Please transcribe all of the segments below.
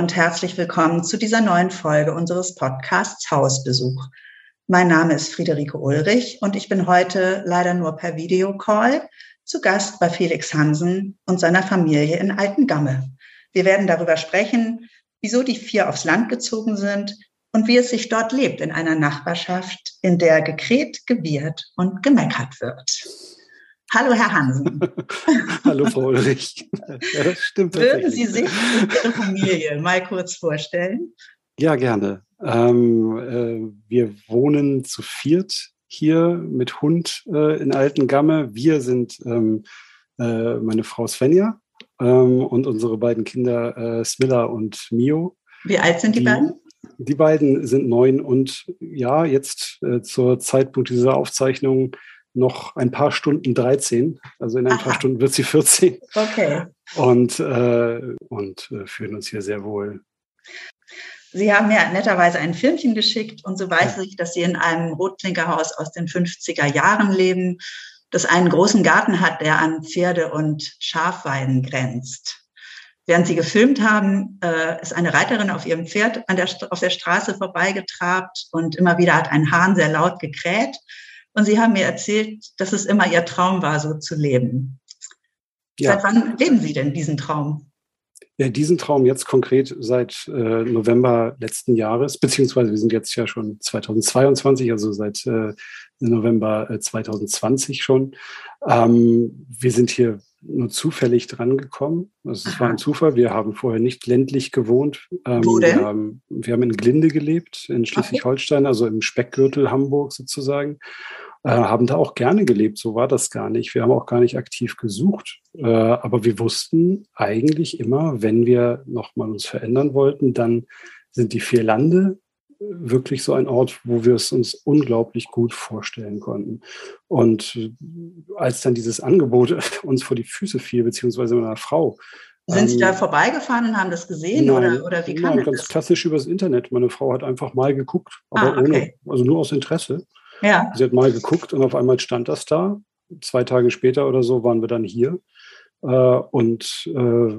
Und herzlich willkommen zu dieser neuen Folge unseres Podcasts Hausbesuch. Mein Name ist Friederike Ulrich und ich bin heute leider nur per Videocall zu Gast bei Felix Hansen und seiner Familie in Altengamme. Wir werden darüber sprechen, wieso die vier aufs Land gezogen sind und wie es sich dort lebt in einer Nachbarschaft, in der gekräht, gewirrt und gemeckert wird. Hallo, Herr Hansen. Hallo, Frau Ulrich. Ja, das stimmt. Würden Sie sich und Ihre Familie mal kurz vorstellen? Ja, gerne. Ähm, äh, wir wohnen zu viert hier mit Hund äh, in Altengamme. Wir sind ähm, äh, meine Frau Svenja ähm, und unsere beiden Kinder äh, Smilla und Mio. Wie alt sind die, die beiden? Die beiden sind neun und ja, jetzt äh, zur Zeitpunkt dieser Aufzeichnung noch ein paar Stunden 13. Also in ein Aha. paar Stunden wird sie 14. Okay. Und, äh, und äh, fühlen uns hier sehr wohl. Sie haben mir netterweise ein Filmchen geschickt und so weiß ich, dass Sie in einem Rotklinkerhaus aus den 50er Jahren leben, das einen großen Garten hat, der an Pferde- und Schafweiden grenzt. Während Sie gefilmt haben, äh, ist eine Reiterin auf ihrem Pferd an der, auf der Straße vorbeigetrabt und immer wieder hat ein Hahn sehr laut gekräht. Und Sie haben mir erzählt, dass es immer Ihr Traum war, so zu leben. Ja. Seit wann leben Sie denn diesen Traum? Diesen Traum jetzt konkret seit äh, November letzten Jahres, beziehungsweise wir sind jetzt ja schon 2022, also seit äh, November äh, 2020 schon. Ähm, wir sind hier nur zufällig drangekommen. Also es war ein Zufall. Wir haben vorher nicht ländlich gewohnt. Ähm, Wo denn? Wir haben, wir haben in Glinde gelebt, in Schleswig-Holstein, also im Speckgürtel Hamburg sozusagen äh, haben da auch gerne gelebt. So war das gar nicht. Wir haben auch gar nicht aktiv gesucht. Äh, aber wir wussten eigentlich immer, wenn wir nochmal uns verändern wollten, dann sind die vier Lande wirklich so ein Ort, wo wir es uns unglaublich gut vorstellen konnten. Und äh, als dann dieses Angebot uns vor die Füße fiel, beziehungsweise meiner Frau, sind Sie da ähm, vorbeigefahren und haben das gesehen nein, oder, oder wie kam nein, ganz das? klassisch übers Internet. Meine Frau hat einfach mal geguckt, aber ah, okay. ohne, also nur aus Interesse. Ja. Sie hat mal geguckt und auf einmal stand das da. Zwei Tage später oder so waren wir dann hier. Äh, und äh,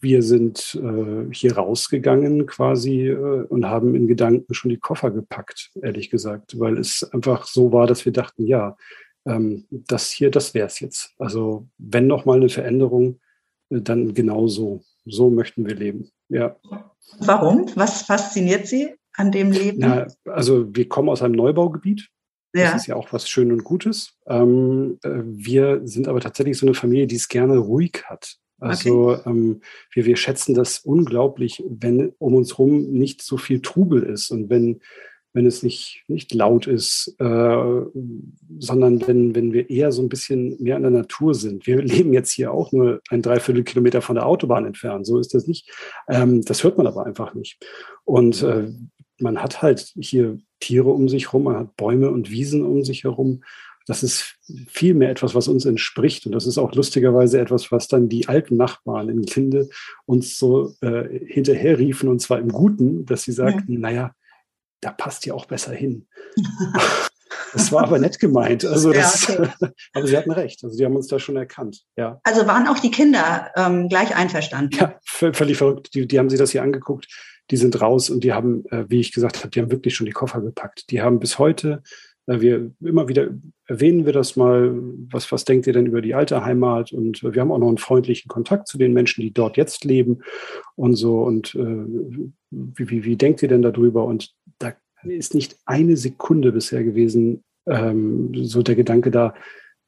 wir sind äh, hier rausgegangen quasi äh, und haben in Gedanken schon die Koffer gepackt, ehrlich gesagt, weil es einfach so war, dass wir dachten, ja, ähm, das hier, das wäre es jetzt. Also wenn noch mal eine Veränderung, äh, dann genau so. So möchten wir leben. Ja. Warum? Was fasziniert Sie? An dem Leben? Na, also wir kommen aus einem Neubaugebiet. Ja. Das ist ja auch was Schön und Gutes. Ähm, äh, wir sind aber tatsächlich so eine Familie, die es gerne ruhig hat. Also okay. ähm, wir, wir schätzen das unglaublich, wenn um uns herum nicht so viel Trubel ist und wenn, wenn es nicht, nicht laut ist, äh, sondern wenn, wenn wir eher so ein bisschen mehr in der Natur sind. Wir leben jetzt hier auch nur ein Dreiviertelkilometer von der Autobahn entfernt. So ist das nicht. Ähm, das hört man aber einfach nicht. Und äh, man hat halt hier Tiere um sich herum, man hat Bäume und Wiesen um sich herum. Das ist viel mehr etwas, was uns entspricht. Und das ist auch lustigerweise etwas, was dann die alten Nachbarn in Kinde uns so äh, hinterher riefen, und zwar im Guten, dass sie sagten, ja. naja, da passt ihr auch besser hin. Das war aber nett gemeint. Also das, ja, okay. aber sie hatten recht. Also die haben uns da schon erkannt. Ja. Also waren auch die Kinder ähm, gleich einverstanden? Ja, völlig verrückt. Die, die haben sich das hier angeguckt die sind raus und die haben, äh, wie ich gesagt habe, die haben wirklich schon die Koffer gepackt. Die haben bis heute, äh, wir immer wieder erwähnen wir das mal, was, was denkt ihr denn über die alte Heimat? Und wir haben auch noch einen freundlichen Kontakt zu den Menschen, die dort jetzt leben und so. Und äh, wie, wie, wie denkt ihr denn darüber? Und da ist nicht eine Sekunde bisher gewesen, ähm, so der Gedanke da,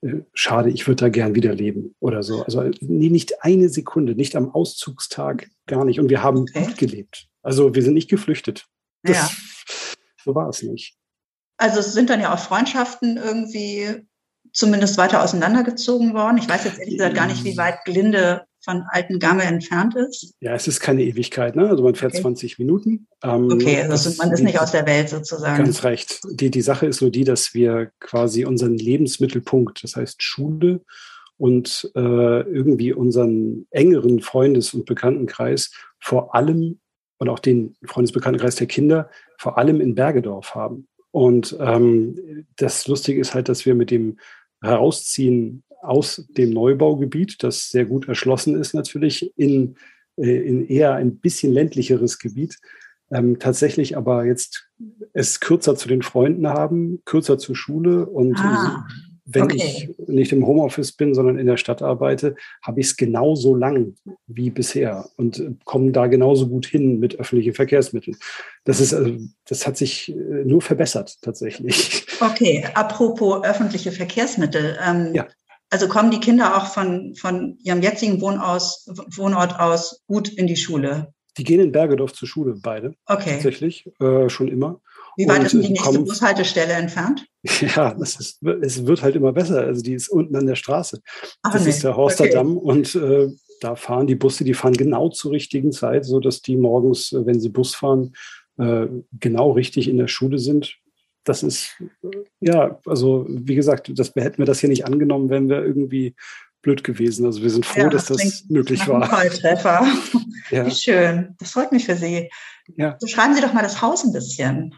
äh, schade, ich würde da gern wieder leben oder so. Also nee, nicht eine Sekunde, nicht am Auszugstag, gar nicht. Und wir haben gut gelebt. Also wir sind nicht geflüchtet. Das, ja. So war es nicht. Also es sind dann ja auch Freundschaften irgendwie zumindest weiter auseinandergezogen worden. Ich weiß jetzt ehrlich gesagt gar nicht, wie weit Glinde von Alten Gamme entfernt ist. Ja, es ist keine Ewigkeit, ne? Also man fährt okay. 20 Minuten. Ähm, okay, also man ist nicht aus der Welt sozusagen. Ganz recht. Die, die Sache ist nur die, dass wir quasi unseren Lebensmittelpunkt, das heißt Schule und äh, irgendwie unseren engeren Freundes- und Bekanntenkreis vor allem und auch den Freundesbekanntenkreis der Kinder vor allem in Bergedorf haben. Und ähm, das Lustige ist halt, dass wir mit dem Herausziehen aus dem Neubaugebiet, das sehr gut erschlossen ist natürlich, in, äh, in eher ein bisschen ländlicheres Gebiet, ähm, tatsächlich aber jetzt es kürzer zu den Freunden haben, kürzer zur Schule und ah wenn okay. ich nicht im Homeoffice bin, sondern in der Stadt arbeite, habe ich es genauso lang wie bisher und komme da genauso gut hin mit öffentlichen Verkehrsmitteln. Das ist, also, das hat sich äh, nur verbessert tatsächlich. Okay, apropos öffentliche Verkehrsmittel. Ähm, ja. Also kommen die Kinder auch von, von ihrem jetzigen Wohnaus, Wohnort aus gut in die Schule? Die gehen in Bergedorf zur Schule, beide. Okay. Tatsächlich, äh, schon immer. Wie weit und ist denn die nächste kommt, Bushaltestelle entfernt? Ja, das ist, es wird halt immer besser. Also die ist unten an der Straße. Ach, das nee. ist der Horsterdamm okay. und äh, da fahren die Busse, die fahren genau zur richtigen Zeit, so dass die morgens, äh, wenn sie Bus fahren, äh, genau richtig in der Schule sind. Das ist, äh, ja, also wie gesagt, das, hätten wir das hier nicht angenommen, wenn wir irgendwie blöd gewesen. Also wir sind froh, ja, das dass das möglich war. Volltreffer. ja. Wie schön. Das freut mich für Sie. Ja. Beschreiben Sie doch mal das Haus ein bisschen.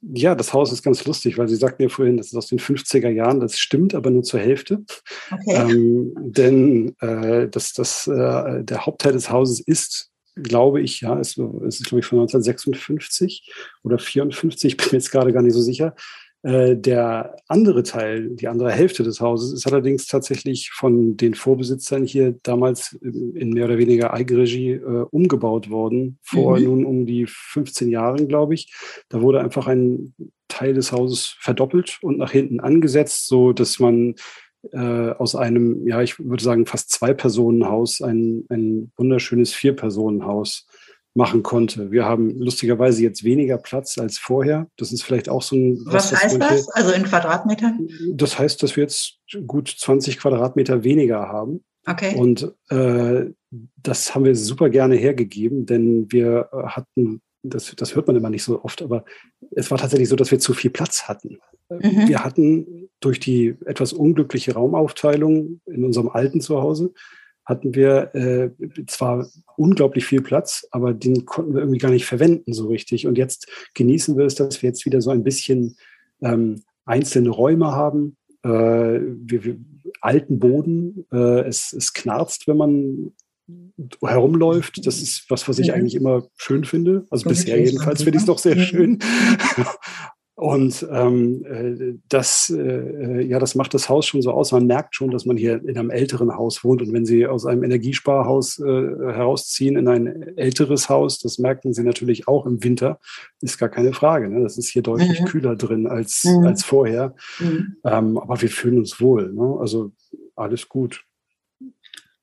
Ja, das Haus ist ganz lustig, weil Sie sagten ja vorhin, das ist aus den 50er Jahren. Das stimmt, aber nur zur Hälfte. Okay. Ähm, denn äh, das, das, äh, der Hauptteil des Hauses ist, glaube ich, ja, es ist, ist glaube ich von 1956 oder 54, ich bin mir jetzt gerade gar nicht so sicher. Äh, der andere Teil, die andere Hälfte des Hauses, ist allerdings tatsächlich von den Vorbesitzern hier damals in mehr oder weniger Eigenregie äh, umgebaut worden, vor mhm. nun um die 15 Jahren, glaube ich. Da wurde einfach ein Teil des Hauses verdoppelt und nach hinten angesetzt, so dass man äh, aus einem, ja, ich würde sagen, fast Zwei-Personen-Haus ein, ein wunderschönes Vier-Personen-Haus machen konnte. Wir haben lustigerweise jetzt weniger Platz als vorher. Das ist vielleicht auch so ein. Was, was heißt das? Also in Quadratmetern? Das heißt, dass wir jetzt gut 20 Quadratmeter weniger haben. Okay. Und äh, das haben wir super gerne hergegeben, denn wir hatten, das, das hört man immer nicht so oft, aber es war tatsächlich so, dass wir zu viel Platz hatten. Mhm. Wir hatten durch die etwas unglückliche Raumaufteilung in unserem alten Zuhause hatten wir äh, zwar unglaublich viel Platz, aber den konnten wir irgendwie gar nicht verwenden so richtig. Und jetzt genießen wir es, dass wir jetzt wieder so ein bisschen ähm, einzelne Räume haben, äh, wir, wir, alten Boden. Äh, es, es knarzt, wenn man herumläuft. Das ist was, was ich eigentlich immer schön finde. Also bisher jedenfalls finde ich es noch sehr schön. Und ähm, äh, das, äh, ja, das macht das Haus schon so aus. Man merkt schon, dass man hier in einem älteren Haus wohnt. Und wenn Sie aus einem Energiesparhaus äh, herausziehen in ein älteres Haus, das merken Sie natürlich auch im Winter, ist gar keine Frage. Ne? Das ist hier deutlich mhm. kühler drin als, mhm. als vorher. Mhm. Ähm, aber wir fühlen uns wohl. Ne? Also alles gut.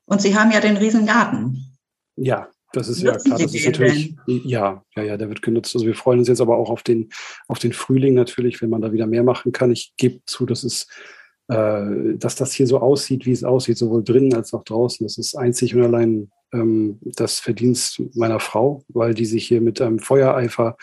Und Sie haben ja den Riesengarten. Ja, das ist ja klar, das ist natürlich, ja, ja, ja, der wird genutzt. Also wir freuen uns jetzt aber auch auf den, auf den Frühling natürlich, wenn man da wieder mehr machen kann. Ich gebe zu, dass es, äh, dass das hier so aussieht, wie es aussieht, sowohl drinnen als auch draußen. Das ist einzig und allein ähm, das Verdienst meiner Frau, weil die sich hier mit einem Feuereifer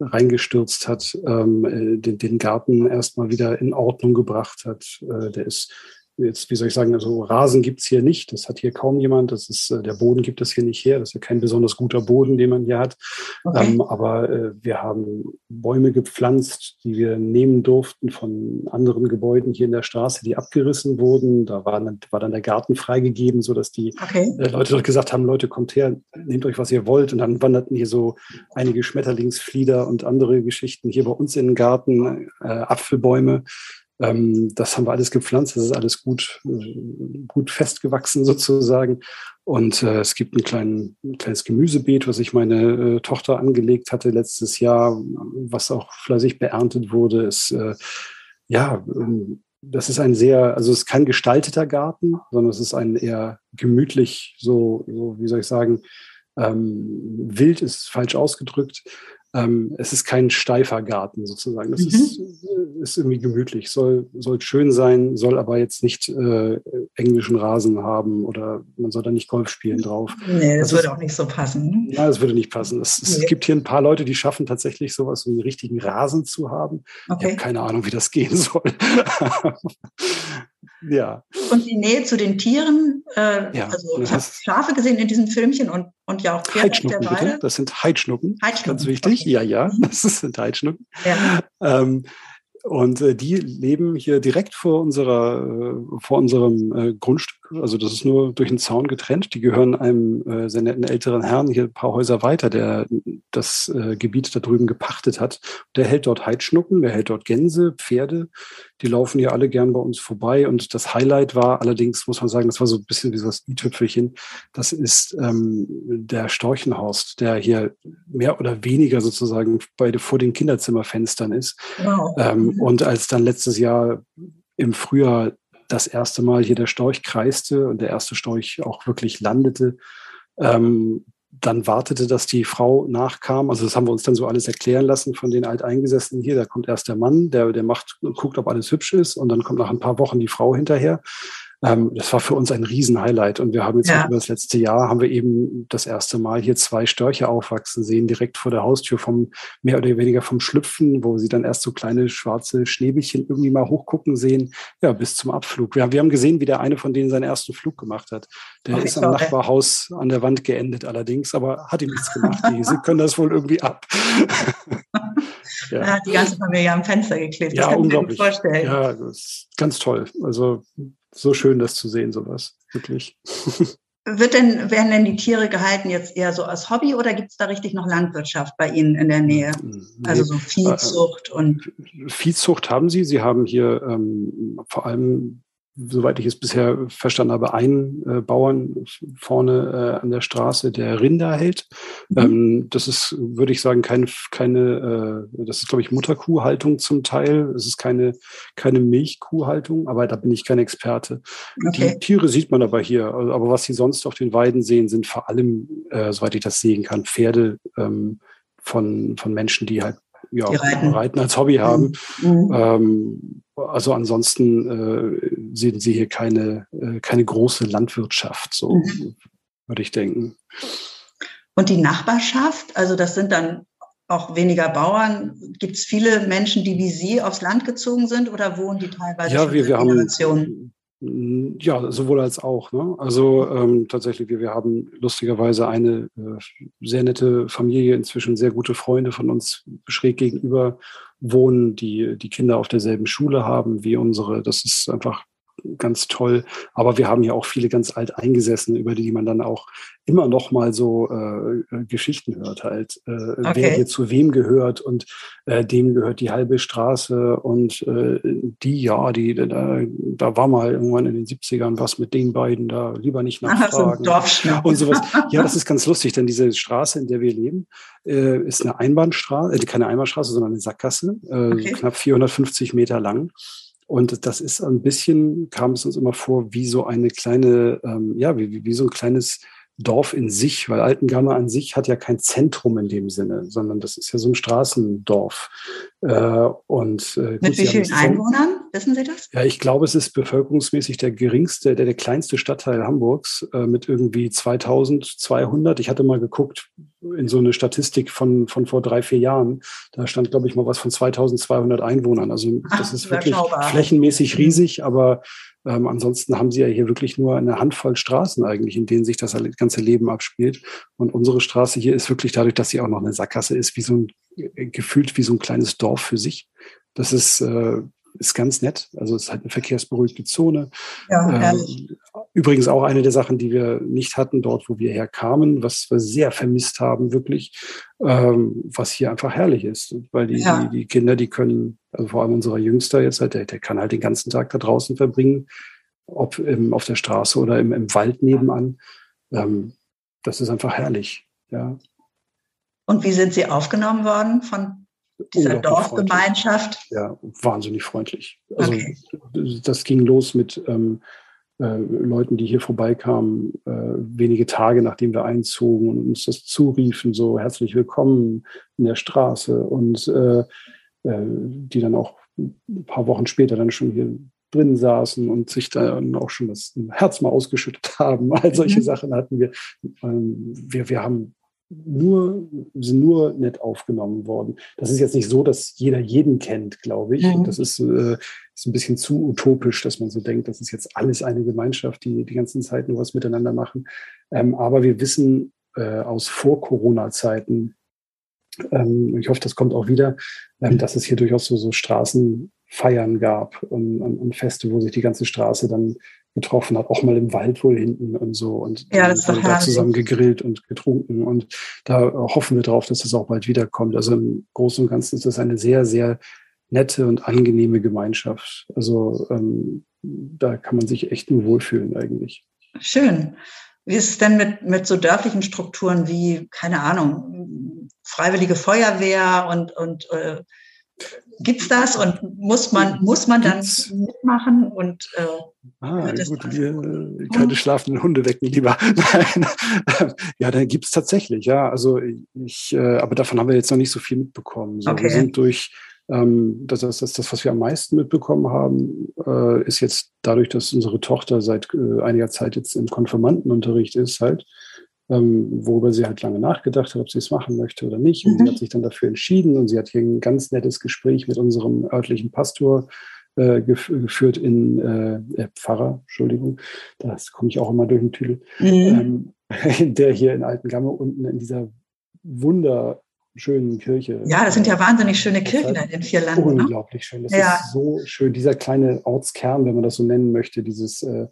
reingestürzt hat, ähm, äh, den, den Garten erstmal wieder in Ordnung gebracht hat. Äh, der ist jetzt, wie soll ich sagen, also Rasen gibt's hier nicht. Das hat hier kaum jemand. Das ist, äh, der Boden gibt es hier nicht her. Das ist ja kein besonders guter Boden, den man hier hat. Okay. Ähm, aber äh, wir haben Bäume gepflanzt, die wir nehmen durften von anderen Gebäuden hier in der Straße, die abgerissen wurden. Da war dann, war dann der Garten freigegeben, so dass die okay. äh, Leute dort gesagt haben, Leute, kommt her, nehmt euch, was ihr wollt. Und dann wanderten hier so einige Schmetterlingsflieder und andere Geschichten hier bei uns in den Garten, äh, Apfelbäume. Ähm, das haben wir alles gepflanzt, das ist alles gut, gut festgewachsen sozusagen. Und äh, es gibt ein, klein, ein kleines Gemüsebeet, was ich meine äh, Tochter angelegt hatte letztes Jahr, was auch fleißig beerntet wurde. Es, äh, ja, ähm, das ist ein sehr, also es ist kein gestalteter Garten, sondern es ist ein eher gemütlich, so, so wie soll ich sagen, ähm, wild ist falsch ausgedrückt, ähm, es ist kein steifer Garten sozusagen. Das mhm. ist, äh, ist irgendwie gemütlich, soll, soll schön sein, soll aber jetzt nicht äh, englischen Rasen haben oder man soll da nicht Golf spielen drauf. Nee, das, das würde ist, auch nicht so passen. Ja, das würde nicht passen. Es, nee. es, gibt hier ein paar Leute, die schaffen tatsächlich sowas, so einen richtigen Rasen zu haben. Okay. Ich habe keine Ahnung, wie das gehen soll. ja. Und die Nähe zu den Tieren, äh, ja, also ich habe Schafe gesehen in diesem Filmchen und, und ja auch Pferde Heidschnucken, bitte. Das sind Heidschnucken. Heidschnucken. Ganz wichtig. Okay. Ja, ja, das sind Heidschnucken. Ja. Ähm, und äh, die leben hier direkt vor unserer, äh, vor unserem äh, Grundstück. Also das ist nur durch einen Zaun getrennt. Die gehören einem äh, sehr netten älteren Herrn hier ein paar Häuser weiter, der das äh, Gebiet da drüben gepachtet hat. Der hält dort Heidschnucken, der hält dort Gänse, Pferde. Die laufen hier alle gern bei uns vorbei. Und das Highlight war allerdings, muss man sagen, das war so ein bisschen wie so das i-Tüpfelchen. Das ist ähm, der Storchenhorst, der hier mehr oder weniger sozusagen beide vor den Kinderzimmerfenstern ist. Wow. Ähm, und als dann letztes Jahr im Frühjahr das erste Mal hier der Storch kreiste und der erste Storch auch wirklich landete, ähm, dann wartete, dass die Frau nachkam. Also das haben wir uns dann so alles erklären lassen von den Alteingesessenen hier. Da kommt erst der Mann, der, der macht, guckt, ob alles hübsch ist und dann kommt nach ein paar Wochen die Frau hinterher. Ähm, das war für uns ein Riesenhighlight. Und wir haben jetzt ja. über das letzte Jahr haben wir eben das erste Mal hier zwei Störche aufwachsen sehen, direkt vor der Haustür vom mehr oder weniger vom Schlüpfen, wo sie dann erst so kleine schwarze Schnäbelchen irgendwie mal hochgucken sehen, ja, bis zum Abflug. Wir haben, wir haben gesehen, wie der eine von denen seinen ersten Flug gemacht hat. Der okay, ist am okay. Nachbarhaus an der Wand geendet allerdings, aber hat ihm nichts gemacht. Die, sie können das wohl irgendwie ab. ja. die ganze Familie am Fenster geklebt. Ja, unglaublich. Ja, das ist ganz toll. Also so schön, das zu sehen, sowas. Wirklich. Wird denn, werden denn die Tiere gehalten jetzt eher so als Hobby oder gibt es da richtig noch Landwirtschaft bei Ihnen in der Nähe? Also so Viehzucht und. Viehzucht haben Sie. Sie haben hier ähm, vor allem soweit ich es bisher verstanden habe, einen äh, Bauern vorne äh, an der Straße, der Rinder hält. Mhm. Ähm, das ist, würde ich sagen, keine, keine äh, das ist, glaube ich, Mutterkuhhaltung zum Teil. Es ist keine, keine Milchkuhhaltung, aber da bin ich kein Experte. Okay. Die Tiere sieht man aber hier. Also, aber was Sie sonst auf den Weiden sehen, sind vor allem, äh, soweit ich das sehen kann, Pferde ähm, von, von Menschen, die halt ja, reiten. reiten. als Hobby haben. Mhm. Ähm, also ansonsten äh, sehen Sie hier keine, äh, keine große Landwirtschaft, so mhm. würde ich denken. Und die Nachbarschaft, also das sind dann auch weniger Bauern. Gibt es viele Menschen, die wie Sie aufs Land gezogen sind oder wohnen die teilweise ja, wir, wir haben, ja, sowohl als auch. Ne? Also ähm, tatsächlich, wir, wir haben lustigerweise eine äh, sehr nette Familie, inzwischen sehr gute Freunde von uns schräg gegenüber wohnen, die die Kinder auf derselben Schule haben wie unsere. Das ist einfach ganz toll. Aber wir haben ja auch viele ganz alt eingesessene, über die man dann auch immer noch mal so äh, äh, Geschichten hört, halt, äh, okay. wer hier zu wem gehört und äh, dem gehört die halbe Straße und äh, die, ja, die, da, da war mal irgendwann in den 70ern was mit den beiden, da lieber nicht nachfragen. Ach, und sowas. Ja, das ist ganz lustig, denn diese Straße, in der wir leben, äh, ist eine Einbahnstraße, äh, keine Einbahnstraße, sondern eine Sackgasse, äh, okay. knapp 450 Meter lang. Und das ist ein bisschen, kam es uns immer vor, wie so eine kleine, ähm, ja, wie, wie so ein kleines Dorf in sich, weil Altengamme an sich hat ja kein Zentrum in dem Sinne, sondern das ist ja so ein Straßendorf. Äh, und, äh, Mit gut, wie vielen Einwohnern? Wissen Sie das? Ja, ich glaube, es ist bevölkerungsmäßig der geringste, der, der kleinste Stadtteil Hamburgs äh, mit irgendwie 2200. Ich hatte mal geguckt in so eine Statistik von, von vor drei, vier Jahren. Da stand, glaube ich, mal was von 2200 Einwohnern. Also das Ach, ist wirklich flächenmäßig mhm. riesig, aber ähm, ansonsten haben sie ja hier wirklich nur eine Handvoll Straßen eigentlich, in denen sich das ganze Leben abspielt. Und unsere Straße hier ist wirklich dadurch, dass sie auch noch eine Sackgasse ist, wie so ein, äh, gefühlt wie so ein kleines Dorf für sich. Das ist, äh, ist ganz nett. Also es ist halt eine verkehrsberuhigte Zone. Ja, ähm, übrigens auch eine der Sachen, die wir nicht hatten dort, wo wir herkamen, was wir sehr vermisst haben, wirklich, ähm, was hier einfach herrlich ist. Weil die, ja. die, die, Kinder, die können, also vor allem unser Jüngster jetzt halt, der, der kann halt den ganzen Tag da draußen verbringen, ob im, auf der Straße oder im, im Wald nebenan. Ähm, das ist einfach herrlich. Ja. Und wie sind Sie aufgenommen worden von dieser Dorfgemeinschaft? Ja, wahnsinnig freundlich. Also okay. das ging los mit, ähm, äh, Leuten, die hier vorbeikamen, äh, wenige Tage nachdem wir einzogen und uns das zuriefen, so herzlich willkommen in der Straße und äh, äh die dann auch ein paar Wochen später dann schon hier drin saßen und sich dann auch schon das Herz mal ausgeschüttet haben. All solche mhm. Sachen hatten wir. Ähm, wir. Wir haben nur, sind nur nett aufgenommen worden. Das ist jetzt nicht so, dass jeder jeden kennt, glaube ich. Mhm. Das ist, äh, ist ein bisschen zu utopisch, dass man so denkt, das ist jetzt alles eine Gemeinschaft, die die ganzen Zeit nur was miteinander machen. Ähm, aber wir wissen äh, aus Vor-Corona-Zeiten, ähm, ich hoffe, das kommt auch wieder, ähm, dass es hier durchaus so, so Straßenfeiern gab und, und, und Feste, wo sich die ganze Straße dann getroffen hat, auch mal im Wald wohl hinten und so und ja, das dann da zusammen gegrillt und getrunken und da hoffen wir drauf, dass das auch bald wiederkommt. Also im Großen und Ganzen ist das eine sehr, sehr nette und angenehme Gemeinschaft. Also ähm, da kann man sich echt nur wohlfühlen eigentlich. Schön. Wie ist es denn mit, mit so dörflichen Strukturen wie, keine Ahnung, Freiwillige Feuerwehr und, und äh, Gibt's das und muss man, muss man dann Gibt's? mitmachen und äh, ah, gut, wir, keine schlafenden Hunde wecken lieber. Nein. ja, dann gibt's tatsächlich, ja. Also ich, äh, aber davon haben wir jetzt noch nicht so viel mitbekommen. So, okay. Wir sind durch ähm, das, das, das, das, was wir am meisten mitbekommen haben, äh, ist jetzt dadurch, dass unsere Tochter seit äh, einiger Zeit jetzt im Konfirmandenunterricht ist, halt, ähm, worüber sie halt lange nachgedacht hat, ob sie es machen möchte oder nicht. Und mhm. sie hat sich dann dafür entschieden und sie hat hier ein ganz nettes Gespräch mit unserem örtlichen Pastor äh, gef geführt in äh, äh, Pfarrer, Entschuldigung, das komme ich auch immer durch den Tüdel, mhm. ähm, der hier in Altengamme unten in dieser wunderschönen Kirche. Ja, das sind ja wahnsinnig schöne Kirchen in den vier Landen. Ne? Unglaublich ne? schön. Das ja. ist so schön. Dieser kleine Ortskern, wenn man das so nennen möchte, dieses äh,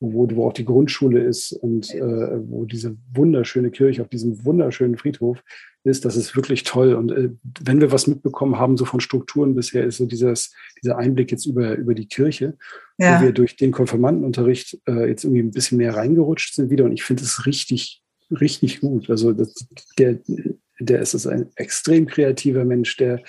wo, wo auch die Grundschule ist und äh, wo diese wunderschöne Kirche auf diesem wunderschönen Friedhof ist, das ist wirklich toll. Und äh, wenn wir was mitbekommen haben, so von Strukturen bisher, ist so dieses, dieser Einblick jetzt über, über die Kirche, ja. wo wir durch den Konfirmandenunterricht äh, jetzt irgendwie ein bisschen mehr reingerutscht sind wieder. Und ich finde es richtig, richtig gut. Also das, der, der ist ein extrem kreativer Mensch, der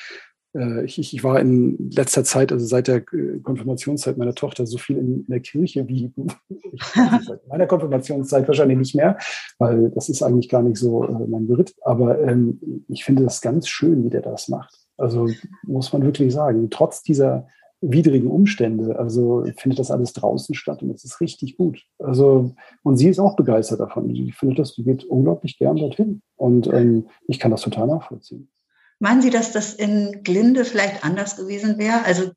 ich, ich, war in letzter Zeit, also seit der äh, Konfirmationszeit meiner Tochter, so viel in, in der Kirche wie seit meiner Konfirmationszeit wahrscheinlich nicht mehr, weil das ist eigentlich gar nicht so äh, mein Beritt. Aber ähm, ich finde das ganz schön, wie der das macht. Also muss man wirklich sagen, trotz dieser widrigen Umstände, also findet das alles draußen statt und es ist richtig gut. Also und sie ist auch begeistert davon. Die findet das, die geht unglaublich gern dorthin und ähm, ich kann das total nachvollziehen. Meinen Sie, dass das in Glinde vielleicht anders gewesen wäre? Also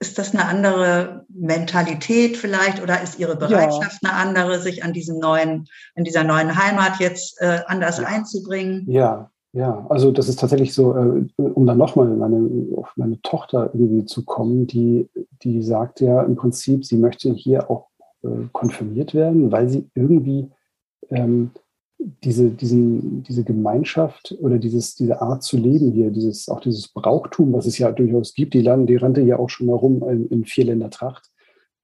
ist das eine andere Mentalität vielleicht oder ist Ihre Bereitschaft ja. eine andere, sich an diesem neuen, in dieser neuen Heimat jetzt äh, anders ja. einzubringen? Ja, ja, also das ist tatsächlich so, äh, um dann nochmal meine, auf meine Tochter irgendwie zu kommen, die, die sagt ja im Prinzip, sie möchte hier auch äh, konfirmiert werden, weil sie irgendwie ähm, diese, diesen, diese Gemeinschaft oder dieses, diese Art zu leben hier, dieses, auch dieses Brauchtum, was es ja durchaus gibt, die, Land, die rannte ja auch schon mal rum in, in Vierländertracht.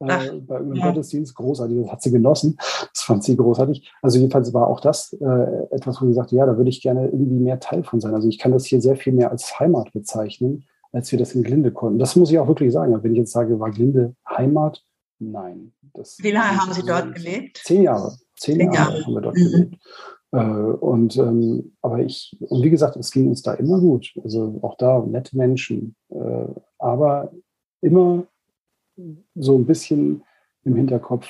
Äh, bei einem ja. Gottesdienst, großartig, das hat sie genossen. Das fand sie großartig. Also jedenfalls war auch das äh, etwas, wo sie sagte, ja, da würde ich gerne irgendwie mehr Teil von sein. Also ich kann das hier sehr viel mehr als Heimat bezeichnen, als wir das in Glinde konnten. Das muss ich auch wirklich sagen. Wenn ich jetzt sage, war Glinde Heimat? Nein. Wie lange haben Sie dort gelebt? Zehn Jahre. Zehn, Jahre haben wir dort mhm. gelebt. Äh, und ähm, aber ich, und wie gesagt, es ging uns da immer gut. Also auch da nette Menschen, äh, aber immer so ein bisschen im Hinterkopf,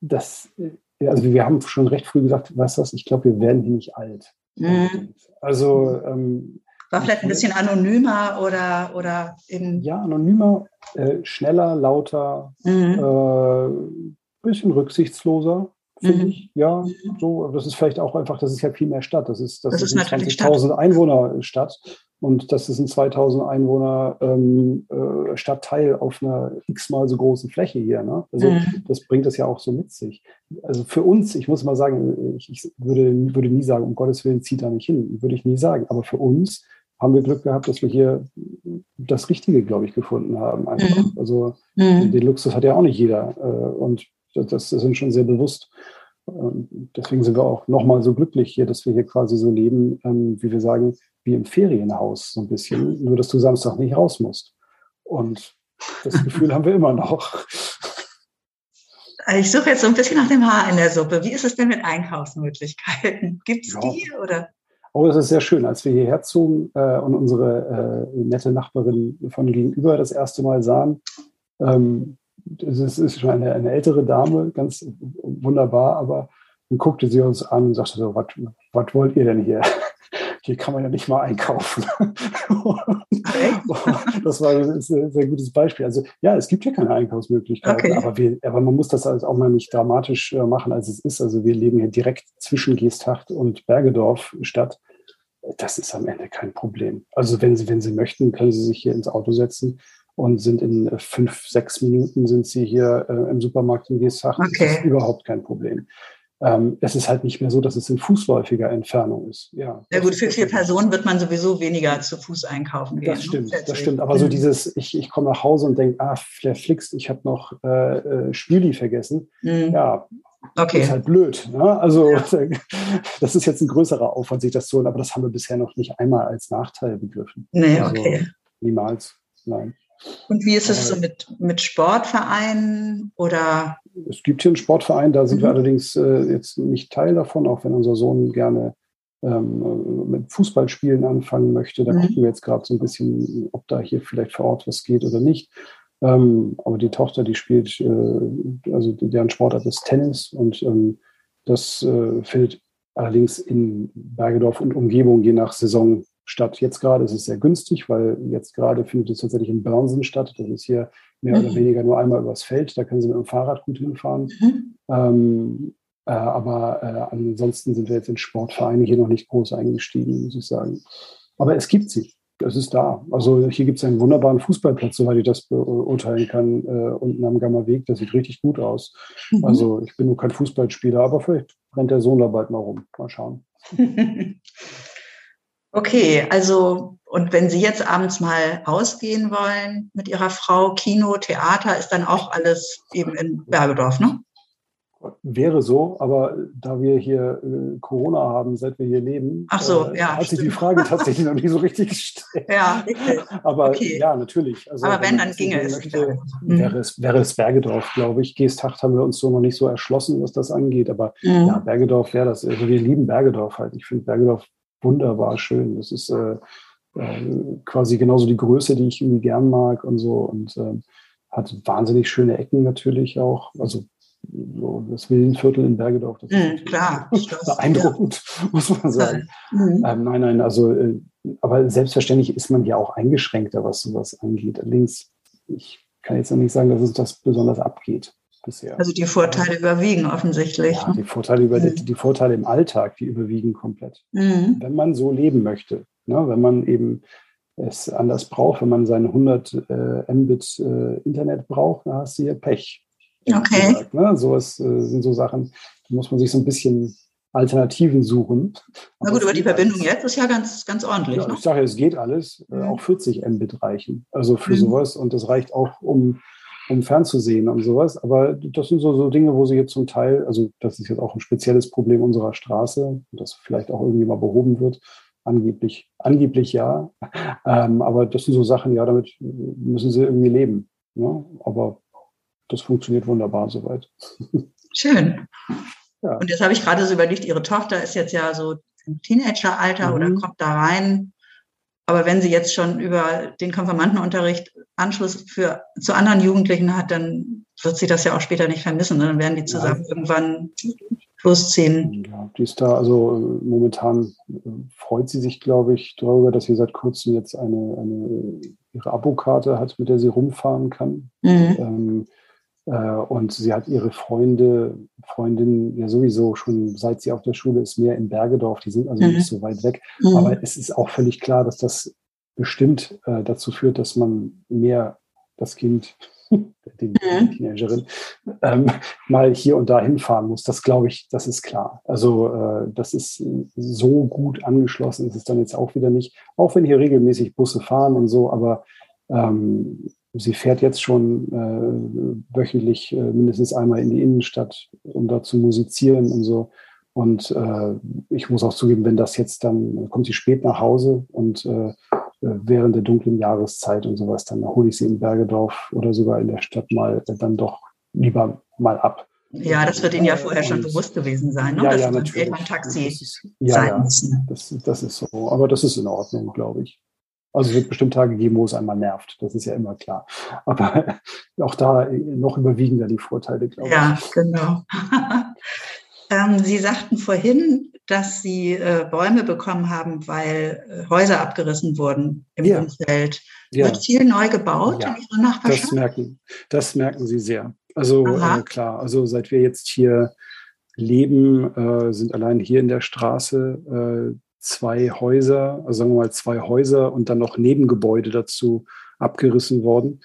dass, äh, also wir haben schon recht früh gesagt, weißt du was, ich glaube, wir werden hier nicht alt. Mhm. Also ähm, war vielleicht ein bisschen anonymer oder, oder eben. Ja, anonymer, äh, schneller, lauter, mhm. äh, bisschen rücksichtsloser finde mhm. ich. Ja, mhm. so, das ist vielleicht auch einfach, das ist ja viel mehr Stadt. Das ist, das, das ist, ist eine 20.000 Einwohner Stadt und das ist ein 2000 Einwohner ähm, äh, Stadtteil auf einer x-mal so großen Fläche hier. Ne? Also mhm. das bringt das ja auch so mit sich. Also für uns, ich muss mal sagen, ich, ich würde, würde nie sagen, um Gottes Willen zieht da nicht hin, würde ich nie sagen. Aber für uns haben wir Glück gehabt, dass wir hier das Richtige, glaube ich, gefunden haben. Einfach. Mhm. Also mhm. den Luxus hat ja auch nicht jeder. Äh, und das, das ist uns schon sehr bewusst. Deswegen sind wir auch nochmal so glücklich hier, dass wir hier quasi so leben, ähm, wie wir sagen, wie im Ferienhaus so ein bisschen, nur dass du Samstag nicht raus musst. Und das Gefühl haben wir immer noch. Ich suche jetzt so ein bisschen nach dem Haar in der Suppe. Wie ist es denn mit Einkaufsmöglichkeiten? Gibt es ja. die oder? Oh, das ist sehr schön. Als wir hierher zogen äh, und unsere äh, nette Nachbarin von gegenüber das erste Mal sahen, ähm, das ist, schon eine, eine, ältere Dame, ganz wunderbar, aber dann guckte sie uns an und sagte so, was wollt ihr denn hier? Hier kann man ja nicht mal einkaufen. das war ein sehr, gutes Beispiel. Also ja, es gibt ja keine Einkaufsmöglichkeiten, okay. aber, wir, aber man muss das halt auch mal nicht dramatisch äh, machen, als es ist. Also wir leben hier direkt zwischen Geesthacht und Bergedorf Stadt. Das ist am Ende kein Problem. Also wenn Sie, wenn Sie möchten, können Sie sich hier ins Auto setzen und sind in äh, fünf, sechs Minuten sind Sie hier äh, im Supermarkt in Geesthacht. Okay. Das ist überhaupt kein Problem. Ähm, es ist halt nicht mehr so, dass es in fußläufiger Entfernung ist. Ja, ja gut, für vier Personen wird man sowieso weniger zu Fuß einkaufen gehen. Das ne? stimmt, das stimmt. Aber so dieses, ich, ich komme nach Hause und denke, ah, verflixt, ich habe noch äh, äh, Spieli vergessen. Mhm. Ja, Okay. ist halt blöd. Ne? Also ja. das ist jetzt ein größerer Aufwand, sich das zu holen, aber das haben wir bisher noch nicht einmal als Nachteil begriffen. Nee, also okay. Niemals, nein. Und wie ist es so mit, mit Sportvereinen oder? Es gibt hier einen Sportverein, da sind mhm. wir allerdings äh, jetzt nicht Teil davon, auch wenn unser Sohn gerne ähm, mit Fußballspielen anfangen möchte. Da mhm. gucken wir jetzt gerade so ein bisschen, ob da hier vielleicht vor Ort was geht oder nicht. Ähm, aber die Tochter, die spielt, äh, also deren Sportart ist Tennis und ähm, das äh, findet allerdings in Bergedorf und Umgebung je nach Saison statt. Jetzt gerade ist es sehr günstig, weil jetzt gerade findet es tatsächlich in Börnsen statt. Das ist hier mehr mhm. oder weniger nur einmal übers Feld. Da können Sie mit dem Fahrrad gut hinfahren. Mhm. Ähm, äh, aber äh, ansonsten sind wir jetzt in Sportvereine hier noch nicht groß eingestiegen, muss ich sagen. Aber es gibt sie. Es ist da. Also hier gibt es einen wunderbaren Fußballplatz, soweit ich das beurteilen kann, äh, unten am Gamma-Weg. Das sieht richtig gut aus. Mhm. Also ich bin nur kein Fußballspieler, aber vielleicht rennt der Sohn da bald mal rum. Mal schauen. Okay, also und wenn Sie jetzt abends mal ausgehen wollen mit Ihrer Frau, Kino, Theater, ist dann auch alles eben in Bergedorf, ne? Wäre so, aber da wir hier äh, Corona haben, seit wir hier leben, Ach so, äh, ja, hat sich die Frage tatsächlich noch nicht so richtig gestellt. Ja, richtig. Aber okay. ja, natürlich. Also, aber wenn, dann ginge es. Möchte, mhm. wäre es. Wäre es Bergedorf, glaube ich. Geesthacht haben wir uns so noch nicht so erschlossen, was das angeht. Aber mhm. ja, Bergedorf wäre das. Also wir lieben Bergedorf halt. Ich finde Bergedorf wunderbar schön. Das ist äh, äh, quasi genauso die Größe, die ich irgendwie gern mag und so. Und äh, hat wahnsinnig schöne Ecken natürlich auch. Also so das Villenviertel in Bergedorf. Das mm, klar. beeindruckend, ja. muss man sagen. Mhm. Ähm, nein, nein, also, äh, aber selbstverständlich ist man ja auch eingeschränkter, was sowas angeht. Allerdings, ich kann jetzt noch nicht sagen, dass es das besonders abgeht bisher. Also die Vorteile überwiegen offensichtlich. Ja, die Vorteile, über, mhm. die Vorteile im Alltag, die überwiegen komplett. Mhm. Wenn man so leben möchte, ne, wenn man eben es anders braucht, wenn man seine 100 äh, Mbit äh, Internet braucht, dann hast du hier Pech. Okay. Gesagt, ne? So ist, äh, sind so Sachen, da muss man sich so ein bisschen Alternativen suchen. Na gut, aber die Verbindung alles. jetzt ist ja ganz, ganz ordentlich. Ja, ne? Ich sage, es geht alles. Äh, mhm. Auch 40 Mbit reichen. Also für mhm. sowas. Und das reicht auch, um um fernzusehen und sowas. Aber das sind so, so Dinge, wo sie jetzt zum Teil, also das ist jetzt auch ein spezielles Problem unserer Straße, das vielleicht auch irgendwie mal behoben wird. Angeblich, angeblich ja. Ähm, aber das sind so Sachen, ja, damit müssen sie irgendwie leben. Ne? Aber das funktioniert wunderbar soweit. Schön. Ja. Und jetzt habe ich gerade so überlegt, Ihre Tochter ist jetzt ja so im Teenageralter mhm. oder kommt da rein. Aber wenn sie jetzt schon über den Konfirmandenunterricht Anschluss für, zu anderen Jugendlichen hat, dann wird sie das ja auch später nicht vermissen. Dann werden die zusammen ja. irgendwann losziehen. Ja, die ist da, also momentan äh, freut sie sich, glaube ich, darüber, dass sie seit kurzem jetzt eine, eine ihre Abokarte hat, mit der sie rumfahren kann. Mhm. Ähm, äh, und sie hat ihre Freunde, Freundinnen ja sowieso schon, seit sie auf der Schule ist, mehr in Bergedorf. Die sind also mhm. nicht so weit weg. Mhm. Aber es ist auch völlig klar, dass das bestimmt äh, dazu führt, dass man mehr das Kind, die, mhm. Teenagerin, ähm, mal hier und da hinfahren muss. Das glaube ich, das ist klar. Also äh, das ist so gut angeschlossen, ist es dann jetzt auch wieder nicht. Auch wenn hier regelmäßig Busse fahren und so, aber ähm, sie fährt jetzt schon äh, wöchentlich äh, mindestens einmal in die Innenstadt, um da zu musizieren und so. Und äh, ich muss auch zugeben, wenn das jetzt dann, kommt sie spät nach Hause und äh, während der dunklen Jahreszeit und sowas, dann hole ich sie in Bergedorf oder sogar in der Stadt mal äh, dann doch lieber mal ab. Ja, das wird Ihnen ja vorher schon bewusst gewesen sein, ne? Ja, dass ja, Sie irgendwann Taxi ist, ja, sein ja, müssen. das, das ist so. Aber das ist in Ordnung, glaube ich. Also es wird bestimmt Tage geben, wo es einmal nervt. Das ist ja immer klar. Aber auch da noch überwiegen da die Vorteile, glaube Ja, ich. genau. ähm, Sie sagten vorhin, dass Sie äh, Bäume bekommen haben, weil äh, Häuser abgerissen wurden im Ja. Umfeld. Ja, Wird viel neu gebaut Ja, in Ihrer Nachbarschaft? das merken, das merken sie sehr. Also äh, klar, also seit wir jetzt hier leben, äh, sind allein hier in der Straße äh, zwei Häuser, also sagen wir mal zwei Häuser und dann noch Nebengebäude dazu abgerissen worden.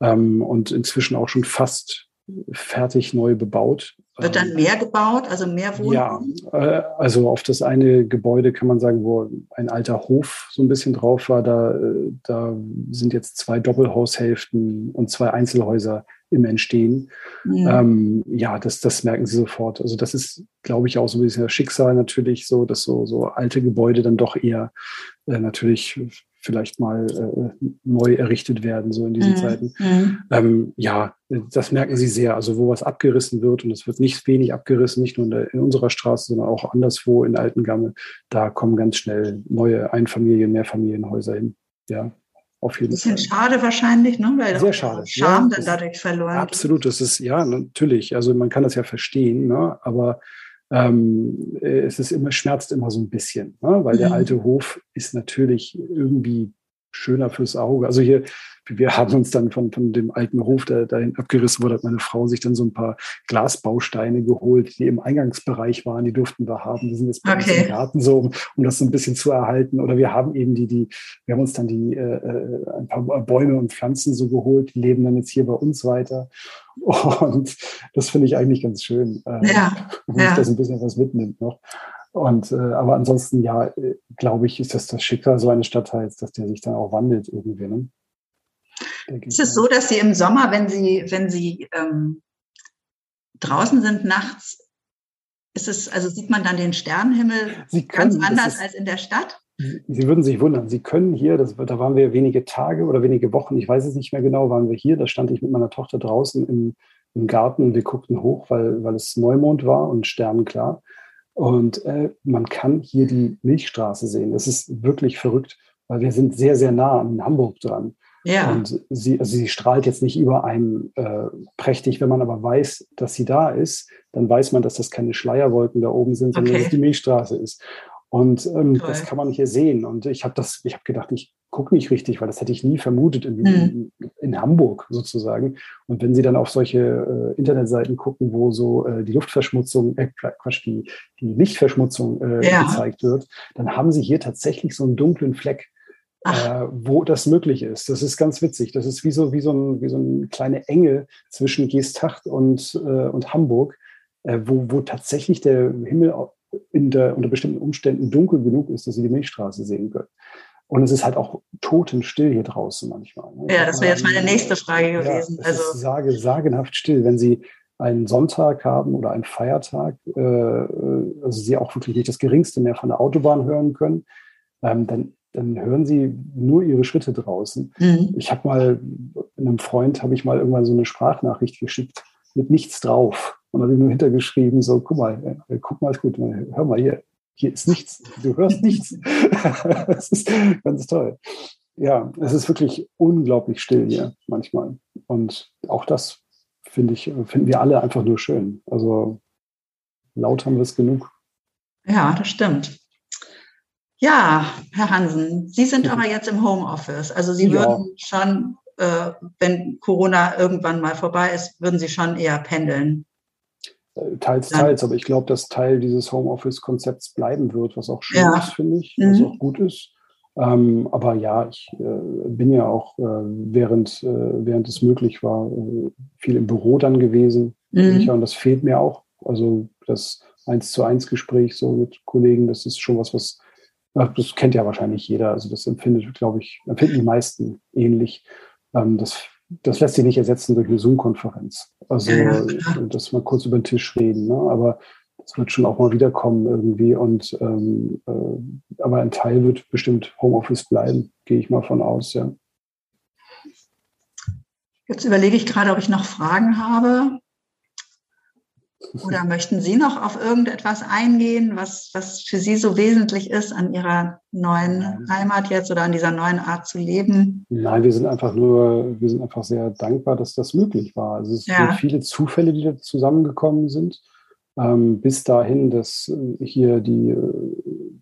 Ähm, und inzwischen auch schon fast fertig neu bebaut. Wird dann Ähm, mehr gebaut, also mehr ja, Wohnungen? äh, also auf das eine Gebäude kann man sagen, wo ein alter Hof so ein bisschen drauf war, da, äh, da sind jetzt zwei Doppelhaushälften und zwei Einzelhäuser im Entstehen. Mhm. Ähm, ja, das, das merken sie sofort. Also das ist, glaube ich, auch so ein bisschen das Schicksal natürlich so, dass so, so alte Gebäude dann doch eher äh, natürlich vielleicht mal äh, neu errichtet werden, so in diesen Mhm. Zeiten. Mhm. Ähm, ja, das merken Sie sehr. Also wo was abgerissen wird und es wird nicht wenig abgerissen, nicht nur in, der, in unserer Straße, sondern auch anderswo in Altengamme, da kommen ganz schnell neue Einfamilien-, Mehrfamilienhäuser hin. Ja, auf jeden Bisschen Fall. schade wahrscheinlich, ne? weil Sehr schade. Charme Ja, dann dadurch verloren. Absolut, das ist, ja, natürlich. Also man kann das ja verstehen, ne? aber ähm, äh, es ist immer, schmerzt immer so ein bisschen, ne? weil der Mhm. alte Hof ist natürlich irgendwie schöner fürs Auge. Also hier, wir haben uns dann von, von dem alten Hof, der dahin abgerissen wurde, hat meine Frau sich dann so ein paar Glasbausteine geholt, die im Eingangsbereich waren, die durften wir haben. Die sind jetzt bei uns Okay. im Garten so, um, um das so ein bisschen zu erhalten. Oder wir haben eben die, die, wir haben uns dann die äh, äh, ein paar Bäume und Pflanzen so geholt, die leben dann jetzt hier bei uns weiter. Und das finde ich eigentlich ganz schön, äh, Ja, wenn ja. das ein bisschen was mitnimmt noch. Und äh, aber ansonsten, ja, äh, glaube ich, ist das das Schicksal so eines Stadtteils, dass der sich dann auch wandelt irgendwie. Ne? Ist es so, dass Sie im Sommer, wenn Sie, wenn Sie ähm, draußen sind nachts, ist es, also sieht man dann den Sternenhimmel ganz können, das anders ist- als in der Stadt? Sie würden sich wundern, Sie können hier, das, da waren wir wenige Tage oder wenige Wochen, ich weiß es nicht mehr genau, waren wir hier, da stand ich mit meiner Tochter draußen im, im Garten und wir guckten hoch, weil, weil es Neumond war und sternenklar. Und äh, man kann hier die Milchstraße sehen. Das ist wirklich verrückt, weil wir sind sehr, sehr nah an Hamburg dran. Ja, Und sie, also sie strahlt jetzt nicht über einem äh, prächtig. Wenn man aber weiß, dass sie da ist, dann weiß man, dass das keine Schleierwolken da oben sind, sondern Okay. dass es die Milchstraße ist. Und ähm, das kann man hier sehen. Und ich habe das, ich habe gedacht, ich gucke nicht richtig, weil das hätte ich nie vermutet in, Mhm. in, in Hamburg sozusagen. Und wenn Sie dann auf solche äh, Internetseiten gucken, wo so äh, die Luftverschmutzung, äh, Quatsch, die, die Lichtverschmutzung äh, Ja. gezeigt wird, dann haben Sie hier tatsächlich so einen dunklen Fleck äh, wo das möglich ist. Das ist ganz witzig. Das ist wie so, wie so, ein, wie so eine kleine Enge zwischen Geesthacht und, äh, und Hamburg, äh, wo, wo tatsächlich der Himmel der, unter bestimmten Umständen dunkel genug ist, dass Sie die Milchstraße sehen können. Und es ist halt auch totenstill hier draußen manchmal. ne? ja, das wäre jetzt meine nächste Frage Ja, gewesen. es also, sage, sagenhaft still. Wenn Sie einen Sonntag haben oder einen Feiertag, äh, äh, also Sie auch wirklich nicht das Geringste mehr von der Autobahn hören können, ähm, dann, dann hören Sie nur Ihre Schritte draußen. mhm. Ich habe mal einem Freund habe ich mal irgendwann so eine Sprachnachricht geschickt mit nichts drauf und habe ihm nur hintergeschrieben so guck mal äh, guck mal ist gut hör mal hier hier ist nichts du hörst nichts das ist ganz toll ja es ist wirklich unglaublich still hier manchmal und auch das finde ich finden wir alle einfach nur schön also laut haben wir es genug ja, das stimmt. Ja, Herr Hansen, Sie sind aber jetzt im Homeoffice. Also Sie Ja. würden schon, äh, wenn Corona irgendwann mal vorbei ist, würden Sie schon eher pendeln. Teils, Ja. teils, aber ich glaube, dass Teil dieses Homeoffice-Konzepts bleiben wird, was auch schön Ja. ist, finde ich, Mhm. was auch gut ist. Ähm, aber ja, ich äh, bin ja auch, äh, während, äh, während es möglich war, äh, viel im Büro dann gewesen. Mhm. Sicher, und das fehlt mir auch. Also das eins zu eins Gespräch so mit Kollegen, das ist schon was, was, das kennt ja wahrscheinlich jeder. Also das empfindet, glaube ich, empfinden die meisten ähnlich. Ähm, das, das lässt sich nicht ersetzen durch eine Zoom-Konferenz. Also, Ja, dass wir kurz über den Tisch reden. Ne? Aber das wird schon auch mal wiederkommen irgendwie. Und ähm, äh, aber ein Teil wird bestimmt Homeoffice bleiben, gehe ich mal von aus, ja. Jetzt überlege ich gerade, ob ich noch Fragen habe. Oder möchten Sie noch auf irgendetwas eingehen, was, was für Sie so wesentlich ist an Ihrer neuen Heimat jetzt oder an dieser neuen Art zu leben? Nein, wir sind einfach nur, wir sind einfach sehr dankbar, dass das möglich war. Also es ja. sind viele Zufälle, die da zusammengekommen sind. Ähm, bis dahin, dass äh, hier die, äh,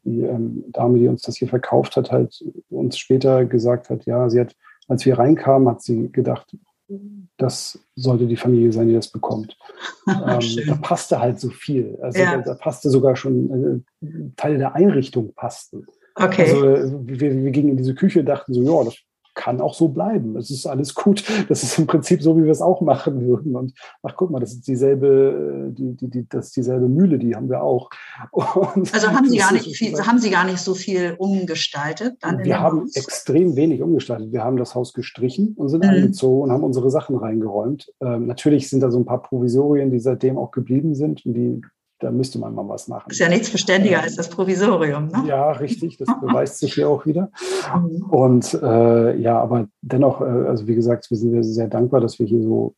die ähm, Dame, die uns das hier verkauft hat, halt uns später gesagt hat, ja, sie hat, als wir reinkamen, hat sie gedacht, das sollte die Familie sein, die das bekommt. ähm, da passte halt so viel. Also ja. da, da, passte sogar schon äh, Teile der Einrichtung passten. Okay. Also wir, wir gingen in diese Küche und dachten so, ja, das kann auch so bleiben. Es ist alles gut. Das ist im Prinzip so, wie wir es auch machen würden. Und ach, guck mal, das ist dieselbe, die, die, die, das ist dieselbe Mühle, die haben wir auch. Und also haben Sie gar nicht viel, haben Sie gar nicht so viel umgestaltet? wir haben Haus? extrem wenig umgestaltet. Wir haben das Haus gestrichen und sind mhm. eingezogen und haben unsere Sachen reingeräumt. Ähm, natürlich sind da so ein paar Provisorien, die seitdem auch geblieben sind und die da müsste man mal was machen. Ist ja nichts verständiger als das Provisorium, ne? Ja, richtig, das beweist sich hier auch wieder. Mhm. Und äh, ja, aber dennoch, äh, also wie gesagt, wir sind sehr dankbar, dass wir hier so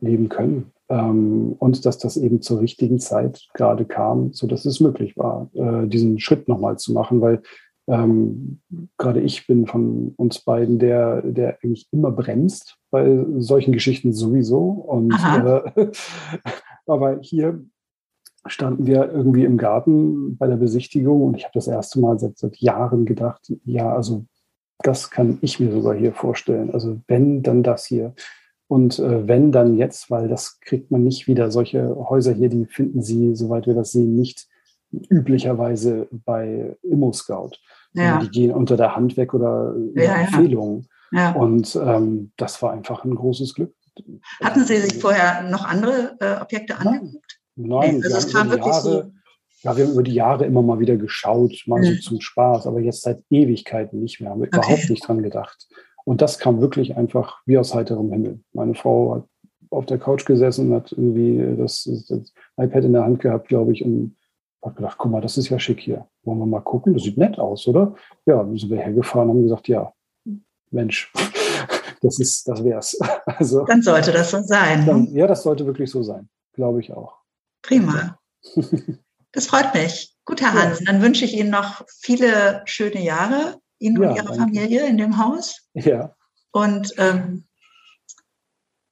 leben können ähm, und dass das eben zur richtigen Zeit gerade kam, sodass es möglich war, äh, diesen Schritt nochmal zu machen, weil ähm, gerade ich bin von uns beiden der, der eigentlich immer bremst bei solchen Geschichten sowieso. Und äh, aber hier standen wir irgendwie im Garten bei der Besichtigung und ich habe das erste Mal seit, seit Jahren gedacht, ja, also das kann ich mir sogar hier vorstellen. Also wenn, dann das hier. Und äh, wenn, dann jetzt, weil das kriegt man nicht wieder. Solche Häuser hier, die finden Sie, soweit wir das sehen, nicht üblicherweise bei Immo-Scout. Ja. Die gehen unter der Hand weg oder über ja, Empfehlungen. Ja. Und ähm, das war einfach ein großes Glück. Hatten Sie sich vorher noch andere äh, Objekte angeguckt? Nein, also es kam wirklich Jahre, so. Ja, wir haben über die Jahre immer mal wieder geschaut, mal mhm. so zum Spaß, aber jetzt seit Ewigkeiten nicht mehr. Haben wir okay. überhaupt nicht dran gedacht. Und das kam wirklich einfach wie aus heiterem Himmel. Meine Frau hat auf der Couch gesessen, hat irgendwie das, das iPad in der Hand gehabt, glaube ich, und hat gedacht, guck mal, das ist ja schick hier. Wollen wir mal gucken? Das sieht nett aus, oder? Ja, dann sind wir hergefahren und haben gesagt, ja, Mensch, das ist, das wär's. Also, dann sollte das so sein. Dann, ne? ja, das sollte wirklich so sein, glaube ich auch. Prima. Das freut mich. Gut, Herr Hansen, dann wünsche ich Ihnen noch viele schöne Jahre, Ihnen ja, und Ihrer danke. Familie in dem Haus. Ja. Und ähm,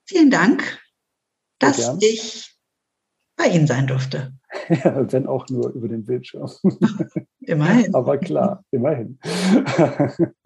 vielen Dank, dass gern. ich bei Ihnen sein durfte. Ja, wenn auch nur über den Bildschirm. Immerhin. Aber klar, immerhin.